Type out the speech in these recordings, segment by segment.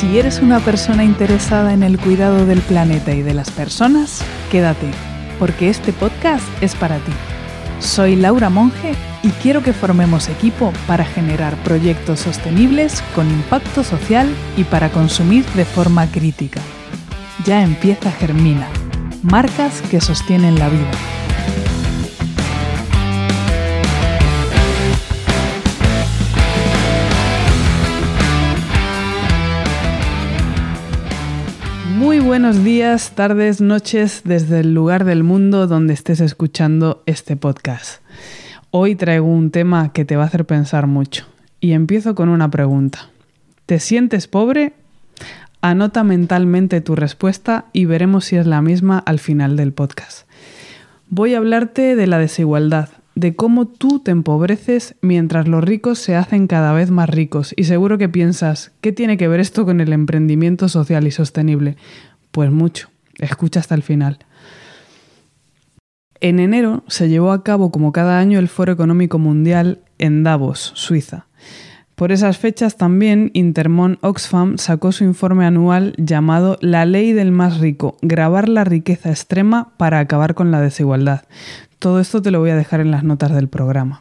Si eres una persona interesada en el cuidado del planeta y de las personas, quédate, porque este podcast es para ti. Soy Laura Monge y quiero que formemos equipo para generar proyectos sostenibles con impacto social y para consumir de forma crítica. Ya empieza Germina, marcas que sostienen la vida. Muy buenos días, tardes, noches desde el lugar del mundo donde estés escuchando este podcast. Hoy traigo un tema que te va a hacer pensar mucho y empiezo con una pregunta. ¿Te sientes pobre? Anota mentalmente tu respuesta y veremos si es la misma al final del podcast. Voy a hablarte de la desigualdad, de cómo tú te empobreces mientras los ricos se hacen cada vez más ricos. Y seguro que piensas, ¿qué tiene que ver esto con el emprendimiento social y sostenible? Pues mucho. Escucha hasta el final. En enero se llevó a cabo como cada año el Foro Económico Mundial en Davos, Suiza. Por esas fechas también Intermon Oxfam sacó su informe anual llamado La ley del más rico, grabar la riqueza extrema para acabar con la desigualdad. Todo esto te lo voy a dejar en las notas del programa.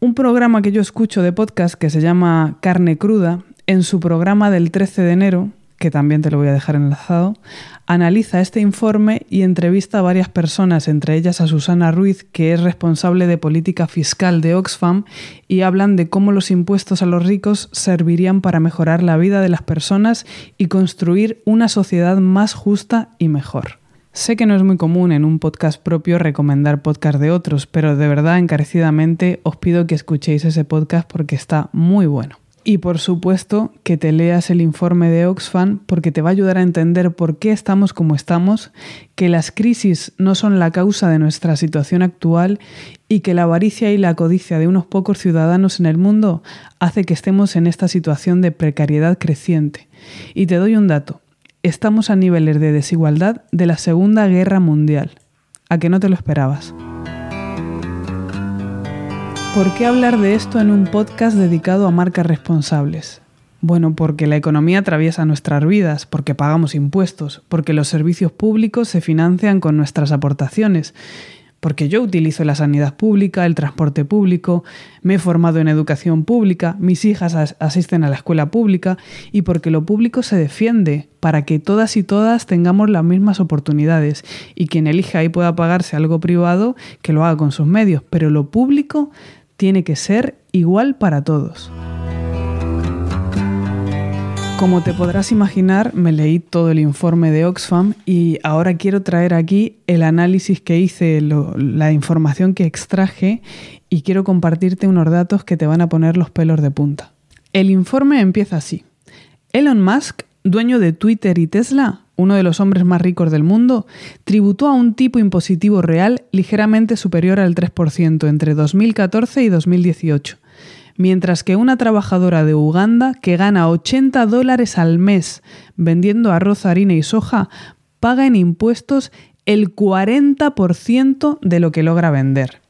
Un programa que yo escucho de podcast que se llama Carne Cruda, en su programa del 13 de enero, que también te lo voy a dejar enlazado, analiza este informe y entrevista a varias personas, entre ellas a Susana Ruiz, que es responsable de política fiscal de Oxfam, y hablan de cómo los impuestos a los ricos servirían para mejorar la vida de las personas y construir una sociedad más justa y mejor. Sé que no es muy común en un podcast propio recomendar podcast de otros, pero de verdad encarecidamente os pido que escuchéis ese podcast porque está muy bueno. Y por supuesto que te leas el informe de Oxfam porque te va a ayudar a entender por qué estamos como estamos, que las crisis no son la causa de nuestra situación actual y que la avaricia y la codicia de unos pocos ciudadanos en el mundo hace que estemos en esta situación de precariedad creciente. Y te doy un dato. Estamos a niveles de desigualdad de la Segunda Guerra Mundial. ¿A que no te lo esperabas? ¿Por qué hablar de esto en un podcast dedicado a marcas responsables? Bueno, porque la economía atraviesa nuestras vidas, porque pagamos impuestos, porque los servicios públicos se financian con nuestras aportaciones, porque yo utilizo la sanidad pública, el transporte público, me he formado en educación pública, mis hijas asisten a la escuela pública y porque lo público se defiende para que todas y todas tengamos las mismas oportunidades y quien elija y pueda pagarse algo privado, que lo haga con sus medios, pero lo público tiene que ser igual para todos. Como te podrás imaginar, me leí todo el informe de Oxfam y ahora quiero traer aquí el análisis que hice, la información que extraje y quiero compartirte unos datos que te van a poner los pelos de punta. El informe empieza así. Elon Musk, dueño de Twitter y Tesla, uno de los hombres más ricos del mundo, tributó a un tipo impositivo real ligeramente superior al 3% entre 2014 y 2018, mientras que una trabajadora de Uganda que gana 80 dólares al mes vendiendo arroz, harina y soja paga en impuestos el 40% de lo que logra vender.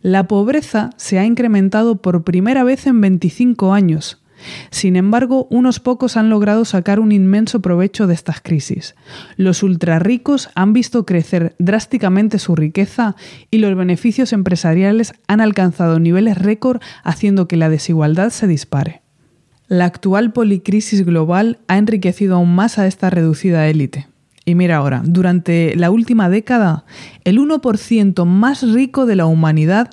La pobreza se ha incrementado por primera vez en 25 años, sin embargo, unos pocos han logrado sacar un inmenso provecho de estas crisis. Los ultrarricos han visto crecer drásticamente su riqueza y los beneficios empresariales han alcanzado niveles récord haciendo que la desigualdad se dispare. La actual policrisis global ha enriquecido aún más a esta reducida élite. Y mira ahora, durante la última década, el 1% más rico de la humanidad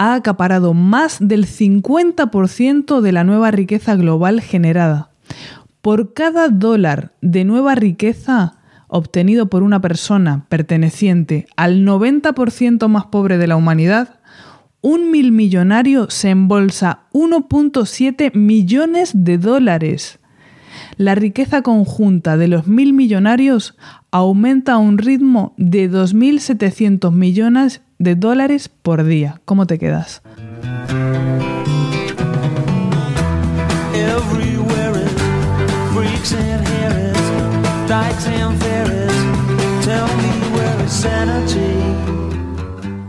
ha acaparado más del 50% de la nueva riqueza global generada. Por cada dólar de nueva riqueza obtenido por una persona perteneciente al 90% más pobre de la humanidad, un mil millonario se embolsa 1.7 millones de dólares la riqueza conjunta de los mil millonarios aumenta a un ritmo de 2.700 millones de dólares por día. ¿Cómo te quedas?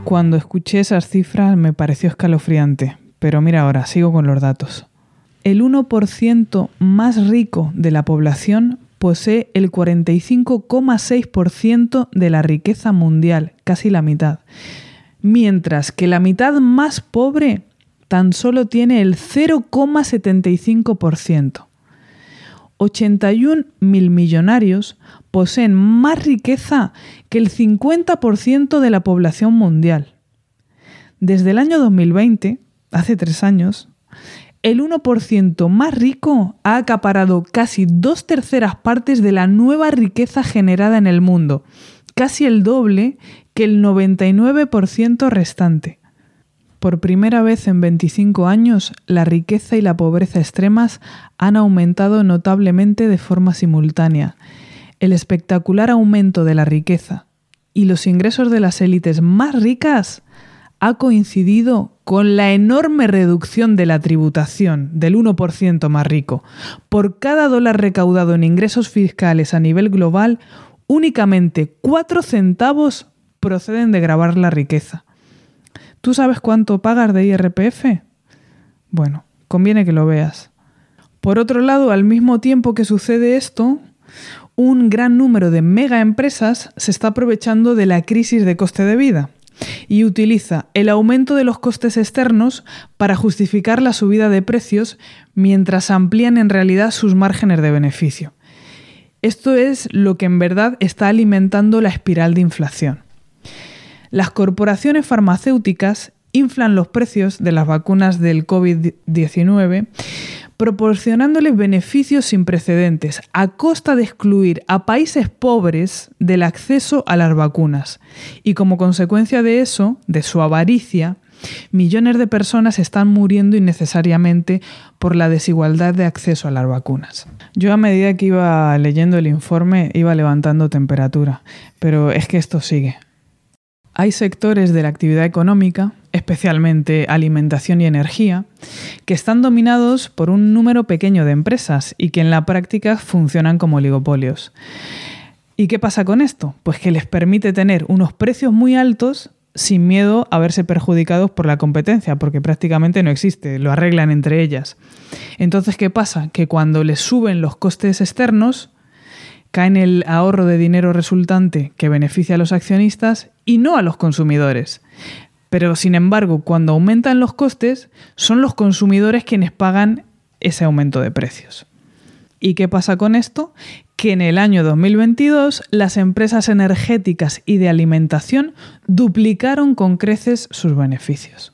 Cuando escuché esas cifras me pareció escalofriante, pero mira ahora, sigo con los datos. el 1% más rico de la población posee el 45,6% de la riqueza mundial, casi la mitad, mientras que la mitad más pobre tan solo tiene el 0,75%. 81 mil millonarios poseen más riqueza que el 50% de la población mundial. Desde el año 2020, hace tres años, el 1% más rico ha acaparado casi dos terceras partes de la nueva riqueza generada en el mundo, casi el doble que el 99% restante. Por primera vez en 25 años, la riqueza y la pobreza extremas han aumentado notablemente de forma simultánea. El espectacular aumento de la riqueza y los ingresos de las élites más ricas ha coincidido con la enorme reducción de la tributación del 1% más rico. Por cada dólar recaudado en ingresos fiscales a nivel global, únicamente 4 centavos proceden de grabar la riqueza. ¿Tú sabes cuánto pagas de IRPF? Bueno, conviene que lo veas. Por otro lado, al mismo tiempo que sucede esto, un gran número de mega empresas se está aprovechando de la crisis de coste de vida y utiliza el aumento de los costes externos para justificar la subida de precios mientras amplían en realidad sus márgenes de beneficio. Esto es lo que en verdad está alimentando la espiral de inflación. Las corporaciones farmacéuticas inflan los precios de las vacunas del COVID-19 proporcionándoles beneficios sin precedentes a costa de excluir a países pobres del acceso a las vacunas. Y como consecuencia de eso, de su avaricia, millones de personas están muriendo innecesariamente por la desigualdad de acceso a las vacunas. Yo a medida que iba leyendo el informe iba levantando temperatura, pero es que esto sigue. Hay sectores de la actividad económica, especialmente alimentación y energía, que están dominados por un número pequeño de empresas y que en la práctica funcionan como oligopolios. ¿Y qué pasa con esto? Pues que les permite tener unos precios muy altos sin miedo a verse perjudicados por la competencia, porque prácticamente no existe, lo arreglan entre ellas. Entonces, ¿qué pasa? Que cuando les suben los costes externos, cae en el ahorro de dinero resultante que beneficia a los accionistas y no a los consumidores. Pero sin embargo, cuando aumentan los costes, son los consumidores quienes pagan ese aumento de precios. ¿Y qué pasa con esto? Que en el año 2022 las empresas energéticas y de alimentación duplicaron con creces sus beneficios.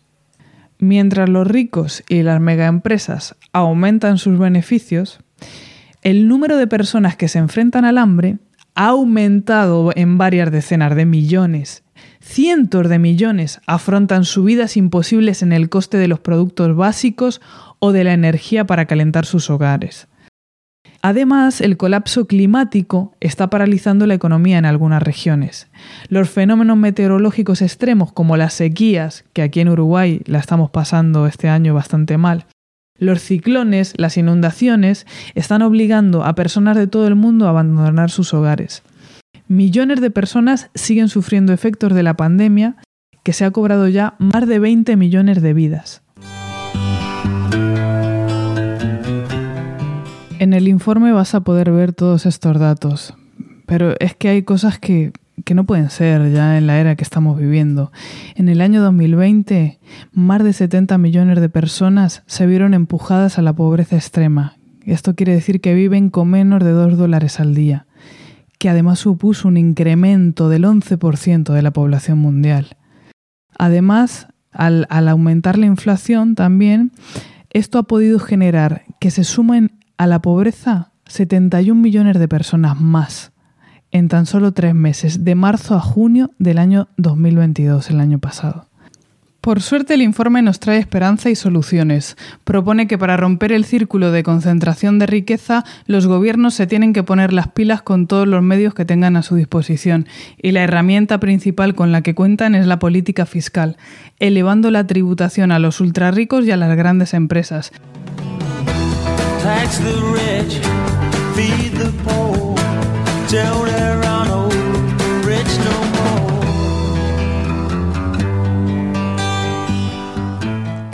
Mientras los ricos y las megaempresas aumentan sus beneficios, el número de personas que se enfrentan al hambre ha aumentado en varias decenas de millones. Cientos de millones afrontan subidas imposibles en el coste de los productos básicos o de la energía para calentar sus hogares. Además, el colapso climático está paralizando la economía en algunas regiones. Los fenómenos meteorológicos extremos como las sequías, que aquí en Uruguay la estamos pasando este año bastante mal, los ciclones, las inundaciones, están obligando a personas de todo el mundo a abandonar sus hogares. Millones de personas siguen sufriendo efectos de la pandemia que se ha cobrado ya más de 20 millones de vidas. En el informe vas a poder ver todos estos datos, pero es que hay cosas que que no pueden ser ya en la era que estamos viviendo. En el año 2020, más de 70 millones de personas se vieron empujadas a la pobreza extrema. Esto quiere decir que viven con menos de 2 dólares al día, que además supuso un incremento del 11% de la población mundial. Además, al, aumentar la inflación también, esto ha podido generar que se sumen a la pobreza 71 millones de personas más en tan solo tres meses, de marzo a junio del año 2022, el año pasado. Por suerte el informe nos trae esperanza y soluciones. Propone que para romper el círculo de concentración de riqueza, los gobiernos se tienen que poner las pilas con todos los medios que tengan a su disposición, y la herramienta principal con la que cuentan es la política fiscal, elevando la tributación a los ultrarricos y a las grandes empresas.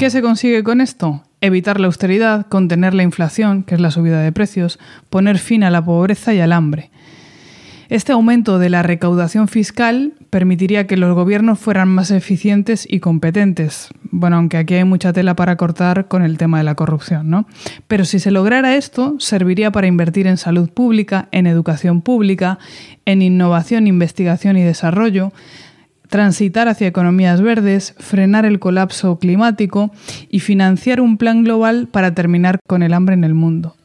¿Qué se consigue con esto? evitar la austeridad, contener la inflación, que es la subida de precios, poner fin a la pobreza y al hambre. Este aumento de la recaudación fiscal permitiría que los gobiernos fueran más eficientes y competentes. Bueno, aunque aquí hay mucha tela para cortar con el tema de la corrupción, ¿no? Pero si se lograra esto, serviría para invertir en salud pública, en educación pública, en innovación, investigación y desarrollo, transitar hacia economías verdes, frenar el colapso climático y financiar un plan global para terminar con el hambre en el mundo.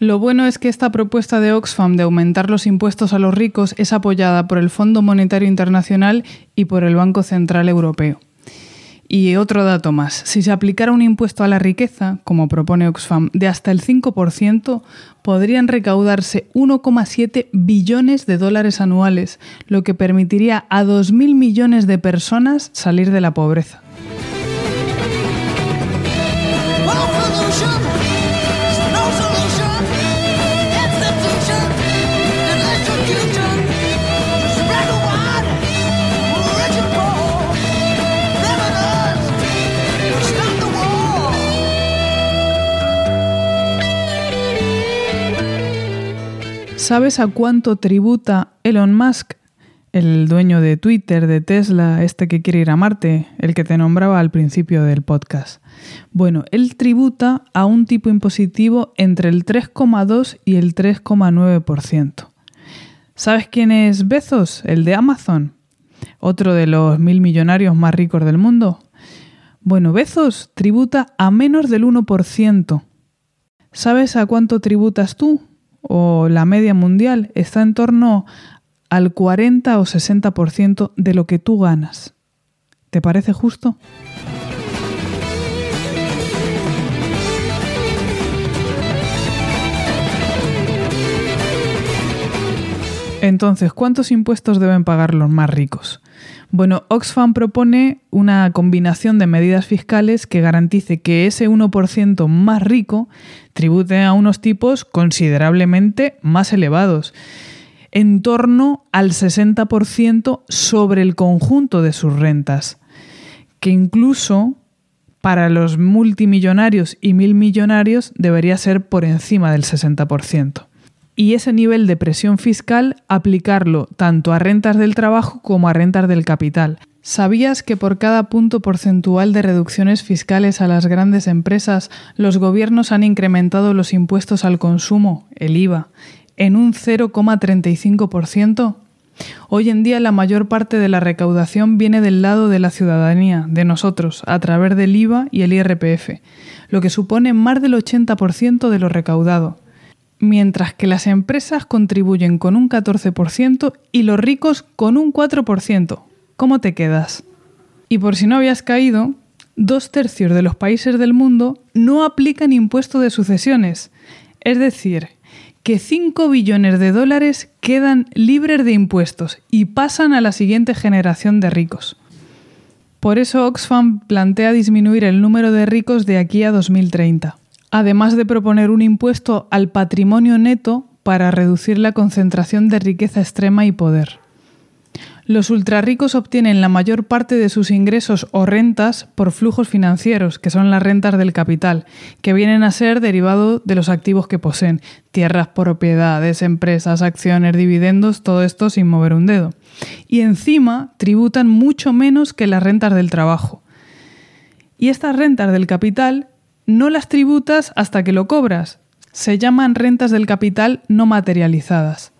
Lo bueno es que esta propuesta de Oxfam de aumentar los impuestos a los ricos es apoyada por el Fondo Monetario Internacional y por el Banco Central Europeo. Y otro dato más, si se aplicara un impuesto a la riqueza, como propone Oxfam, de hasta el 5%, podrían recaudarse 1,7 billones de dólares anuales, lo que permitiría a 2.000 millones de personas salir de la pobreza. ¿Sabes a cuánto tributa Elon Musk, el dueño de Twitter, de Tesla, este que quiere ir a Marte, el que te nombraba al principio del podcast? Bueno, él tributa a un tipo impositivo entre el 3,2 y el 3,9%. ¿Sabes quién es Bezos, el de Amazon? Otro de los mil millonarios más ricos del mundo. Bueno, Bezos tributa a menos del 1%. ¿Sabes a cuánto tributas tú? O la media mundial está en torno al 40 o 60% de lo que tú ganas. ¿Te parece justo? Entonces, ¿cuántos impuestos deben pagar los más ricos? Bueno, Oxfam propone una combinación de medidas fiscales que garantice que ese 1% más rico tribute a unos tipos considerablemente más elevados, en torno al 60% sobre el conjunto de sus rentas, que incluso para los multimillonarios y mil millonarios debería ser por encima del 60% y ese nivel de presión fiscal aplicarlo tanto a rentas del trabajo como a rentas del capital. ¿Sabías que por cada punto porcentual de reducciones fiscales a las grandes empresas, los gobiernos han incrementado los impuestos al consumo, el IVA, en un 0,35%? Hoy en día la mayor parte de la recaudación viene del lado de la ciudadanía, de nosotros, a través del IVA y el IRPF, lo que supone más del 80% de lo recaudado mientras que las empresas contribuyen con un 14% y los ricos con un 4%. ¿Cómo te quedas? Y por si no habías caído, dos tercios de los países del mundo no aplican impuesto de sucesiones. Es decir, que 5 billones de dólares quedan libres de impuestos y pasan a la siguiente generación de ricos. Por eso Oxfam plantea disminuir el número de ricos de aquí a 2030 además de proponer un impuesto al patrimonio neto para reducir la concentración de riqueza extrema y poder. Los ultrarricos obtienen la mayor parte de sus ingresos o rentas por flujos financieros, que son las rentas del capital, que vienen a ser derivado de los activos que poseen, tierras, propiedades, empresas, acciones, dividendos, todo esto sin mover un dedo. Y encima tributan mucho menos que las rentas del trabajo. Y estas rentas del capital no las tributas hasta que lo cobras. Se llaman rentas del capital no materializadas.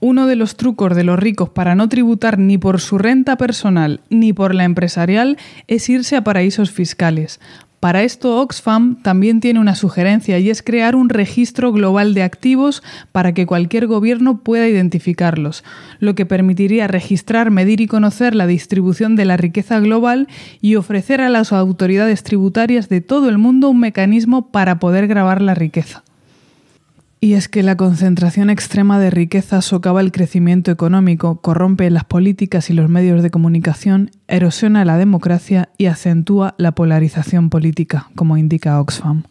Uno de los trucos de los ricos para no tributar ni por su renta personal ni por la empresarial es irse a paraísos fiscales, para esto Oxfam también tiene una sugerencia y es crear un registro global de activos para que cualquier gobierno pueda identificarlos, lo que permitiría registrar, medir y conocer la distribución de la riqueza global y ofrecer a las autoridades tributarias de todo el mundo un mecanismo para poder grabar la riqueza. Y es que la concentración extrema de riqueza socava el crecimiento económico, corrompe las políticas y los medios de comunicación, erosiona la democracia y acentúa la polarización política, como indica Oxfam.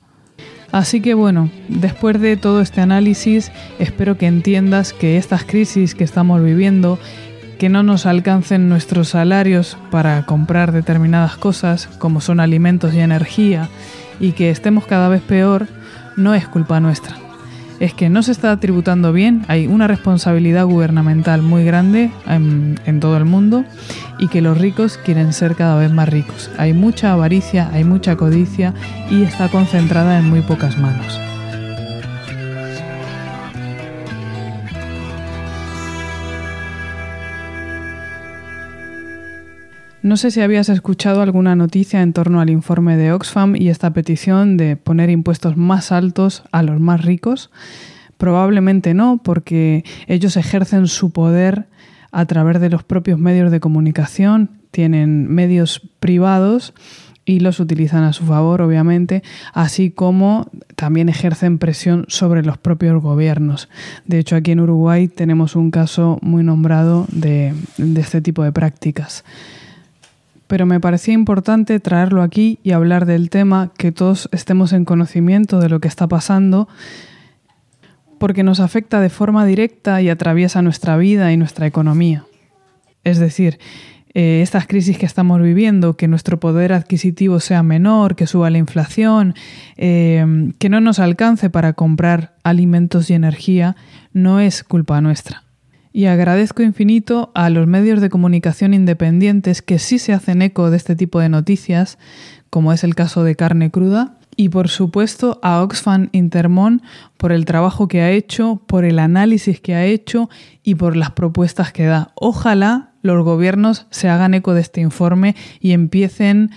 Así que bueno, después de todo este análisis, espero que entiendas que estas crisis que estamos viviendo, que no nos alcancen nuestros salarios para comprar determinadas cosas, como son alimentos y energía, y que estemos cada vez peor no es culpa nuestra. Es que no se está tributando bien, hay una responsabilidad gubernamental muy grande en, en todo el mundo y que los ricos quieren ser cada vez más ricos. Hay mucha avaricia, hay mucha codicia y está concentrada en muy pocas manos. No sé si habías escuchado alguna noticia en torno al informe de Oxfam y esta petición de poner impuestos más altos a los más ricos. Probablemente no, porque ellos ejercen su poder a través de los propios medios de comunicación, tienen medios privados y los utilizan a su favor, obviamente, así como también ejercen presión sobre los propios gobiernos. De hecho, aquí en Uruguay tenemos un caso muy nombrado de, este tipo de prácticas pero me parecía importante traerlo aquí y hablar del tema, que todos estemos en conocimiento de lo que está pasando, porque nos afecta de forma directa y atraviesa nuestra vida y nuestra economía. Es decir, eh, estas crisis que estamos viviendo, que nuestro poder adquisitivo sea menor, que suba la inflación, eh, que no nos alcance para comprar alimentos y energía, no es culpa nuestra y agradezco infinito a los medios de comunicación independientes que sí se hacen eco de este tipo de noticias, como es el caso de Carne Cruda, y por supuesto a Oxfam Intermon por el trabajo que ha hecho, por el análisis que ha hecho y por las propuestas que da. Ojalá los gobiernos se hagan eco de este informe y empiecen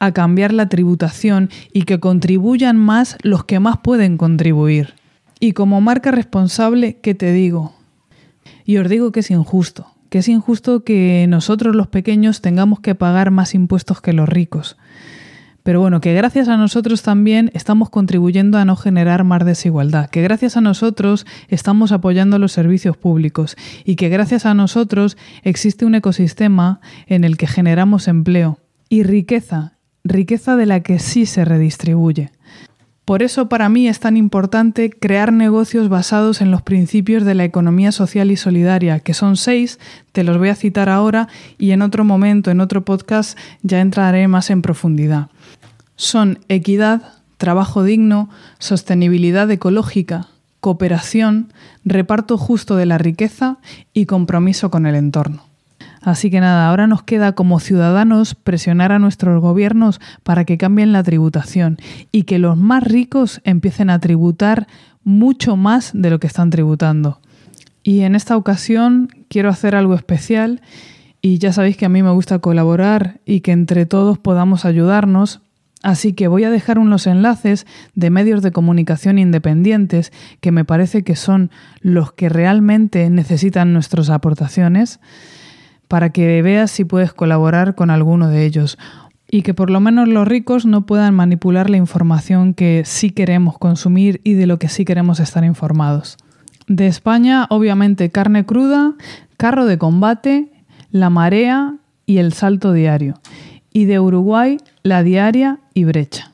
a cambiar la tributación y que contribuyan más los que más pueden contribuir. Y como marca responsable, ¿qué te digo? Y os digo que es injusto, que es injusto que nosotros los pequeños tengamos que pagar más impuestos que los ricos. Pero bueno, que gracias a nosotros también estamos contribuyendo a no generar más desigualdad, que gracias a nosotros estamos apoyando los servicios públicos y que gracias a nosotros existe un ecosistema en el que generamos empleo y riqueza, riqueza de la que sí se redistribuye. Por eso para mí es tan importante crear negocios basados en los principios de la economía social y solidaria, que son seis, te los voy a citar ahora y en otro momento, en otro podcast, ya entraré más en profundidad. Son equidad, trabajo digno, sostenibilidad ecológica, cooperación, reparto justo de la riqueza y compromiso con el entorno. Así que nada, ahora nos queda como ciudadanos presionar a nuestros gobiernos para que cambien la tributación y que los más ricos empiecen a tributar mucho más de lo que están tributando. Y en esta ocasión quiero hacer algo especial y ya sabéis que a mí me gusta colaborar y que entre todos podamos ayudarnos. Así que voy a dejar unos enlaces de medios de comunicación independientes que me parece que son los que realmente necesitan nuestras aportaciones para que veas si puedes colaborar con alguno de ellos y que por lo menos los ricos no puedan manipular la información que sí queremos consumir y de lo que sí queremos estar informados. De España, obviamente, carne cruda, carro de combate, la marea y el salto diario. Y de Uruguay, la diaria y brecha.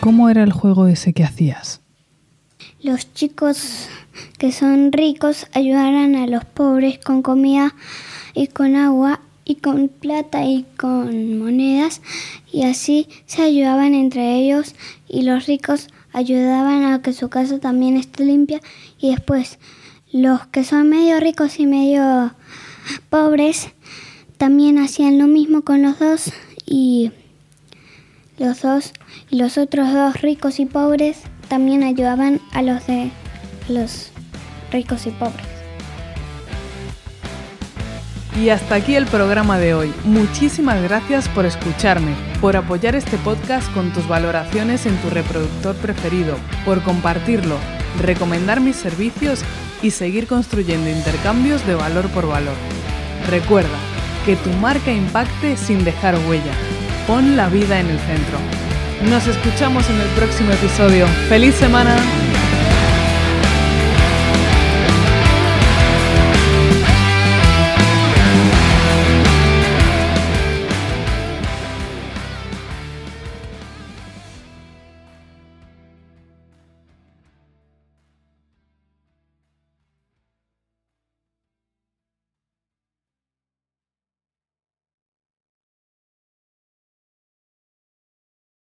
¿Cómo era el juego ese que hacías? Los chicos que son ricos ayudarán a los pobres con comida y con agua y con plata y con monedas y así se ayudaban entre ellos y los ricos ayudaban a que su casa también esté limpia y después los que son medio ricos y medio pobres también hacían lo mismo con los dos y los dos y los otros dos ricos y pobres también ayudaban a los de los ricos y pobres. Y hasta aquí el programa de hoy. Muchísimas gracias por escucharme, por apoyar este podcast con tus valoraciones en tu reproductor preferido, por compartirlo, recomendar mis servicios y seguir construyendo intercambios de valor por valor. Recuerda que tu marca impacte sin dejar huella. Pon la vida en el centro. Nos escuchamos en el próximo episodio. ¡Feliz semana!